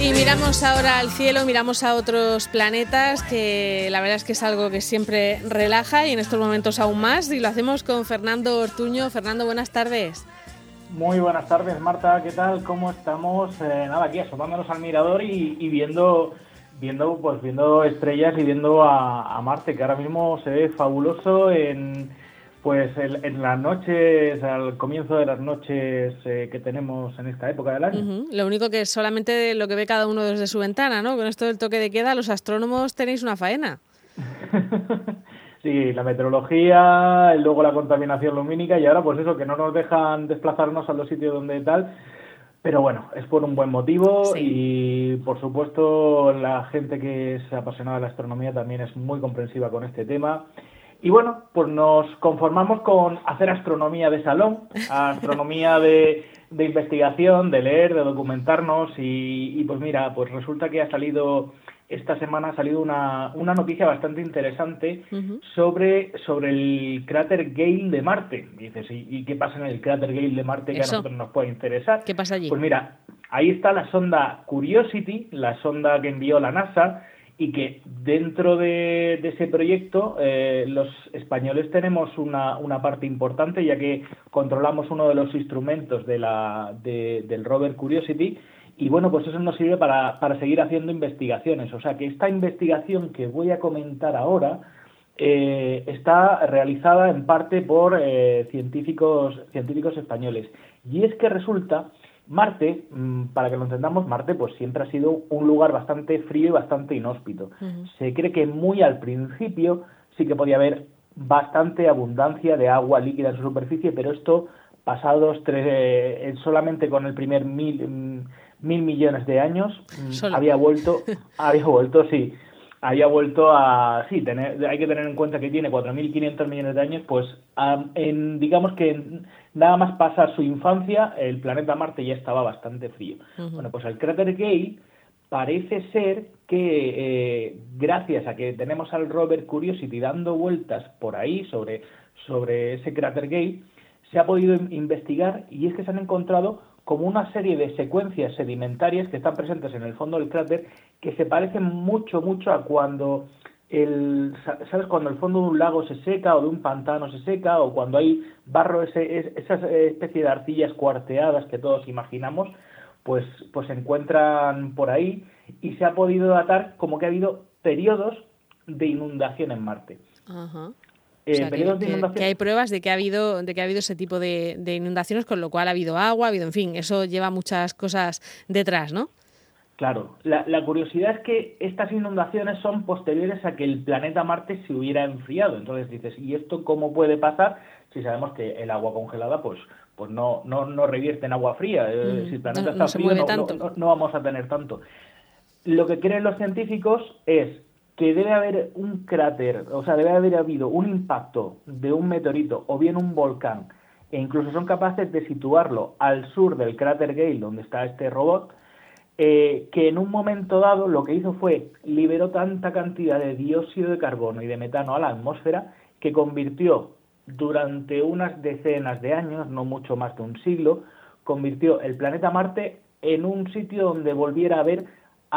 Y miramos ahora al cielo, miramos a otros planetas, que la verdad es que es algo que siempre relaja y en estos momentos aún más. Y lo hacemos con Fernando Ortuño. Fernando, buenas tardes. Muy buenas tardes, Marta. ¿Qué tal? ¿Cómo estamos? Eh, nada, aquí asomándonos al mirador y, viendo, viendo, pues viendo estrellas y viendo a Marte, que ahora mismo se ve fabuloso en pues en, las noches, al comienzo de las noches eh, que tenemos en esta época del año. Lo único que es solamente lo que ve cada uno desde su ventana, ¿no? Con esto del toque de queda, los astrónomos tenéis una faena. sí, la meteorología, luego la contaminación lumínica y ahora pues eso, que no nos dejan desplazarnos a los sitios donde tal. Pero bueno, es por un buen motivo y por supuesto la gente que es apasionada de la astronomía también es muy comprensiva con este tema. Y bueno, pues nos conformamos con hacer astronomía de salón, astronomía de, investigación, de leer, de documentarnos y, pues mira, pues resulta que ha salido, esta semana ha salido una, una noticia bastante interesante sobre, sobre el cráter Gale de Marte. Y dices, ¿y, qué pasa en el cráter Gale de Marte que a nosotros nos puede interesar? ¿Qué pasa allí? Pues mira, ahí está la sonda Curiosity, la sonda que envió la NASA, y que dentro de, ese proyecto eh, los españoles tenemos una, una, parte importante ya que controlamos uno de los instrumentos de la, del rover Curiosity y bueno pues eso nos sirve para, para, seguir haciendo investigaciones. O sea que esta investigación que voy a comentar ahora eh, está realizada en parte por eh, científicos científicos españoles. Y es que resulta Marte, mm, para que lo entendamos, Marte pues siempre ha sido un lugar bastante frío y bastante inhóspito. Se cree que muy al principio sí que podía haber bastante abundancia de agua líquida en su superficie, pero esto pasados tres, eh, solamente con el primer mil, mm, mil millones de años mm, había vuelto, había vuelto, sí, había vuelto a, sí, tener, hay que tener en cuenta que tiene 4.500 millones de años, pues en, digamos que nada más pasa su infancia, el planeta Marte ya estaba bastante frío. Bueno, pues el cráter Gale parece ser que eh, gracias a que tenemos al rover Curiosity dando vueltas por ahí sobre, sobre ese cráter Gale, se ha podido investigar y es que se han encontrado como una serie de secuencias sedimentarias que están presentes en el fondo del cráter que se parecen mucho, mucho a cuando el, ¿sabes? Cuando el fondo de un lago se seca o de un pantano se seca o cuando hay barro, ese, esa especie de arcillas cuarteadas que todos imaginamos, pues, pues se encuentran por ahí y se ha podido datar como que ha habido periodos de inundación en Marte. Eh, que, hay pruebas de que ha habido, de que ha habido ese tipo de, de, inundaciones, con lo cual ha habido agua, ha habido, en fin, eso lleva muchas cosas detrás, ¿no? Claro, la, curiosidad es que estas inundaciones son posteriores a que el planeta Marte se hubiera enfriado. Entonces dices, ¿y esto cómo puede pasar si sabemos que el agua congelada pues, pues no, no, no revierte en agua fría? Eh, mm, si el planeta está frío no, vamos a tener tanto. Lo que creen los científicos es que debe haber un cráter, o sea, debe haber habido un impacto de un meteorito o bien un volcán, e incluso son capaces de situarlo al sur del cráter Gale, donde está este robot, eh, que en un momento dado lo que hizo fue liberó tanta cantidad de dióxido de carbono y de metano a la atmósfera que convirtió durante unas decenas de años, no mucho más de un siglo, convirtió el planeta Marte en un sitio donde volviera a haber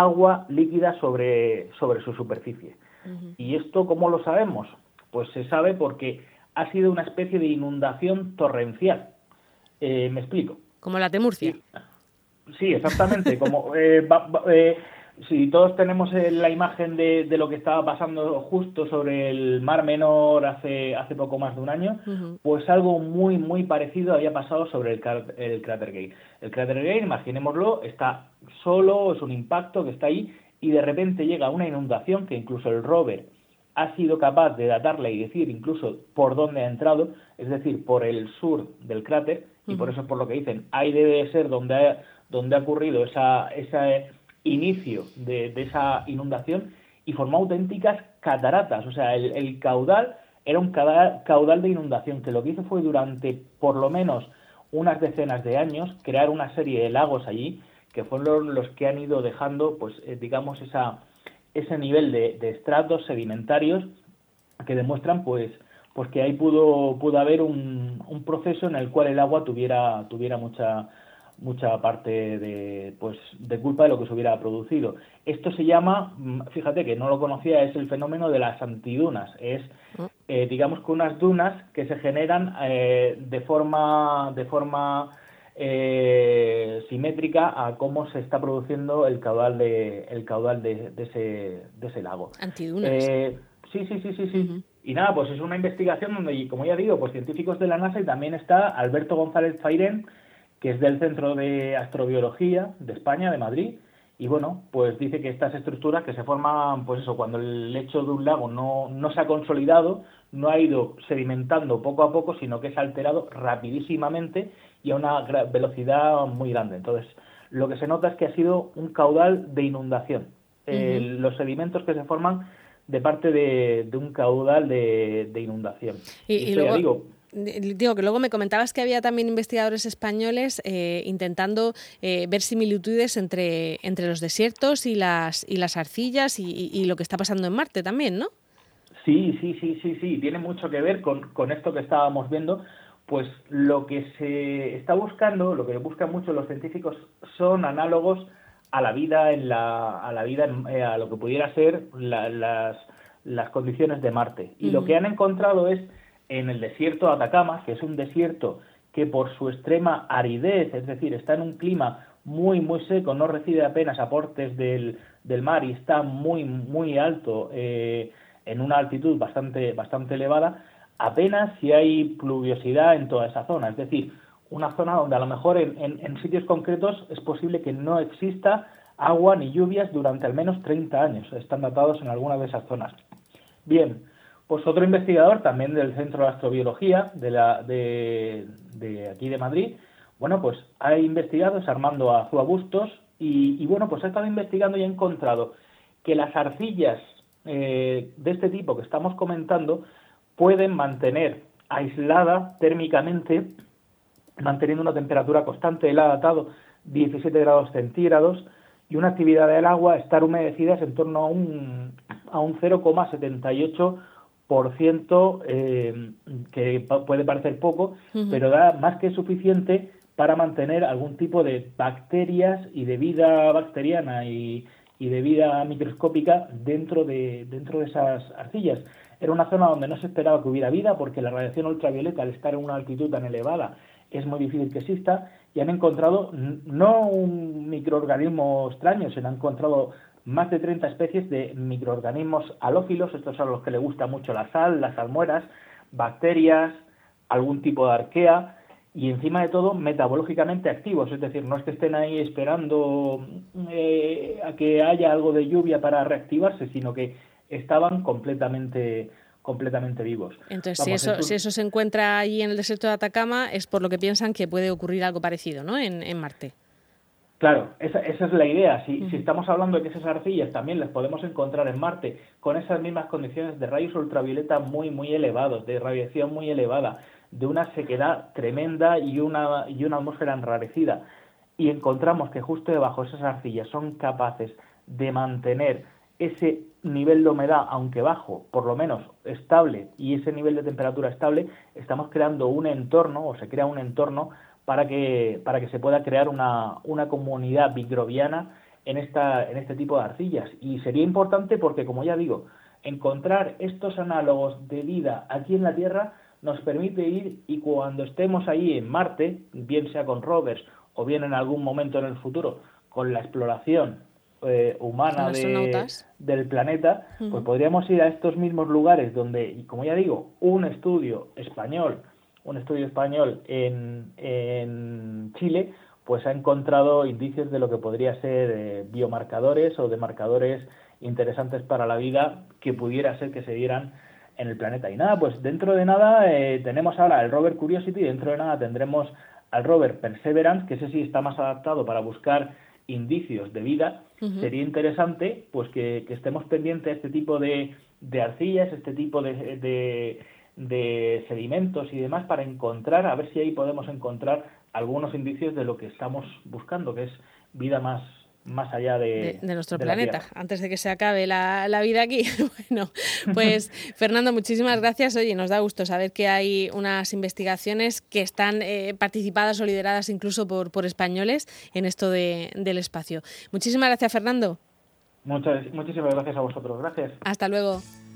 agua líquida sobre, sobre su superficie. ¿Y esto cómo lo sabemos? Pues se sabe porque ha sido una especie de inundación torrencial. Eh, me explico. Como la de Murcia. Sí, exactamente. Como eh, eh, si todos tenemos eh, la imagen de, lo que estaba pasando justo sobre el Mar Menor hace hace poco más de un año, pues algo muy muy parecido había pasado sobre el, el cráter Gale. El cráter Gale, imaginémoslo, está solo, es un impacto que está ahí y de repente llega una inundación que incluso el rover ha sido capaz de datarla y decir incluso por dónde ha entrado, es decir, por el sur del cráter, y por eso es por lo que dicen, ahí debe ser donde ha, donde ha ocurrido esa, ese inicio de, esa inundación y formó auténticas cataratas. O sea, el, caudal era un caudal, de inundación que lo que hizo fue durante por lo menos unas decenas de años crear una serie de lagos allí que fueron los que han ido dejando, pues, eh, digamos, esa, ese nivel de, estratos sedimentarios que demuestran pues pues que ahí pudo pudo haber un, un proceso en el cual el agua tuviera tuviera mucha mucha parte de, pues, de culpa de lo que se hubiera producido. Esto se llama, mm, fíjate que no lo conocía, es el fenómeno de las antidunas. Es, ah. eh, digamos, que unas dunas que se generan eh, de forma, de forma eh, simétrica a cómo se está produciendo el caudal de, el caudal de, ese, de ese lago. Antidunas. sí, sí, sí, sí, sí. Y nada, pues es una investigación donde, como ya digo, pues científicos de la NASA y también está Alberto González Fairén, que es del Centro de Astrobiología de España, de Madrid, y bueno, pues dice que estas estructuras que se forman, pues eso, cuando el lecho de un lago no, no se ha consolidado, no ha ido sedimentando poco a poco, sino que se ha alterado rapidísimamente y a una velocidad muy grande. Entonces, lo que se nota es que ha sido un caudal de inundación. los sedimentos que se forman de parte de, un caudal de, inundación. Y, luego, digo, digo que luego me comentabas que había también investigadores españoles eh, intentando eh, ver similitudes entre, entre los desiertos y las, y las arcillas y, lo que está pasando en Marte también, ¿no? Sí, sí, sí, sí, sí, tiene mucho que ver con, con esto que estábamos viendo. Pues lo que se está buscando, lo que buscan mucho los científicos son análogos a la vida en la, a la vida eh, a lo que pudiera ser las, las condiciones de Marte. Y lo que han encontrado es en el desierto de Atacama, que es un desierto que por su extrema aridez, es decir, está en un clima muy, muy seco, no recibe apenas aportes del, del mar y está muy, muy alto, eh, en una altitud bastante, bastante elevada, apenas si hay pluviosidad en toda esa zona. Es decir, una zona donde a lo mejor en, en sitios concretos es posible que no exista agua ni lluvias durante al menos 30 años. Están datados en alguna de esas zonas. Bien, pues otro investigador también del Centro de Astrobiología de, la, de, aquí de Madrid, bueno, pues ha investigado, es Armando Azúa y, bueno, pues ha estado investigando y ha encontrado que las arcillas eh, de este tipo que estamos comentando pueden mantener aislada térmicamente, manteniendo una temperatura constante, él ha datado 17 grados centígrados, y una actividad del agua estar humedecidas en torno a un, a un 0,78 por ciento, eh, que puede parecer poco, pero da más que suficiente para mantener algún tipo de bacterias y de vida bacteriana y, de vida microscópica dentro de, dentro de esas arcillas. Era una zona donde no se esperaba que hubiera vida porque la radiación ultravioleta, al estar en una altitud tan elevada, es muy difícil que exista y han encontrado no un microorganismo extraño, se han encontrado más de 30 especies de microorganismos halófilos, estos son los que le gusta mucho la sal, las salmueras, bacterias, algún tipo de arquea y encima de todo metabológicamente activos, es decir, no es que estén ahí esperando eh, a que haya algo de lluvia para reactivarse, sino que estaban completamente completamente vivos. Entonces, si, eso, si eso se encuentra ahí en el desierto de Atacama, es por lo que piensan que puede ocurrir algo parecido ¿no? en, en Marte. Claro, esa, esa, es la idea. Si, si, estamos hablando de que esas arcillas también las podemos encontrar en Marte con esas mismas condiciones de rayos ultravioleta muy, muy elevados, de radiación muy elevada, de una sequedad tremenda y una, y una atmósfera enrarecida, y encontramos que justo debajo de esas arcillas son capaces de mantener ese nivel de humedad, aunque bajo, por lo menos estable, y ese nivel de temperatura estable, estamos creando un entorno, o se crea un entorno para que, para que se pueda crear una, una comunidad microbiana en, esta, en este tipo de arcillas. Y sería importante porque, como ya digo, encontrar estos análogos de vida aquí en la Tierra nos permite ir y cuando estemos ahí en Marte, bien sea con rovers o bien en algún momento en el futuro, con la exploración eh, humana del planeta, pues podríamos ir a estos mismos lugares donde, como ya digo, un estudio español un estudio español en, en Chile, pues ha encontrado indicios de lo que podría ser eh, biomarcadores o de marcadores interesantes para la vida que pudiera ser que se dieran en el planeta. Y nada, pues dentro de nada eh, tenemos ahora el rover Curiosity y dentro de nada tendremos al rover Perseverance, que ese sí está más adaptado para buscar indicios de vida. Sería interesante pues que, estemos pendientes de este tipo de, de arcillas, este tipo de de sedimentos y demás para encontrar, a ver si ahí podemos encontrar algunos indicios de lo que estamos buscando, que es vida más, más allá de, nuestro planeta, antes de que se acabe la, vida aquí. bueno, pues Fernando, muchísimas gracias. Oye, nos da gusto saber que hay unas investigaciones que están eh, participadas o lideradas incluso por, por españoles en esto de, del espacio. Muchísimas gracias, Fernando. Muchas, muchísimas gracias a vosotros. Gracias. Hasta luego.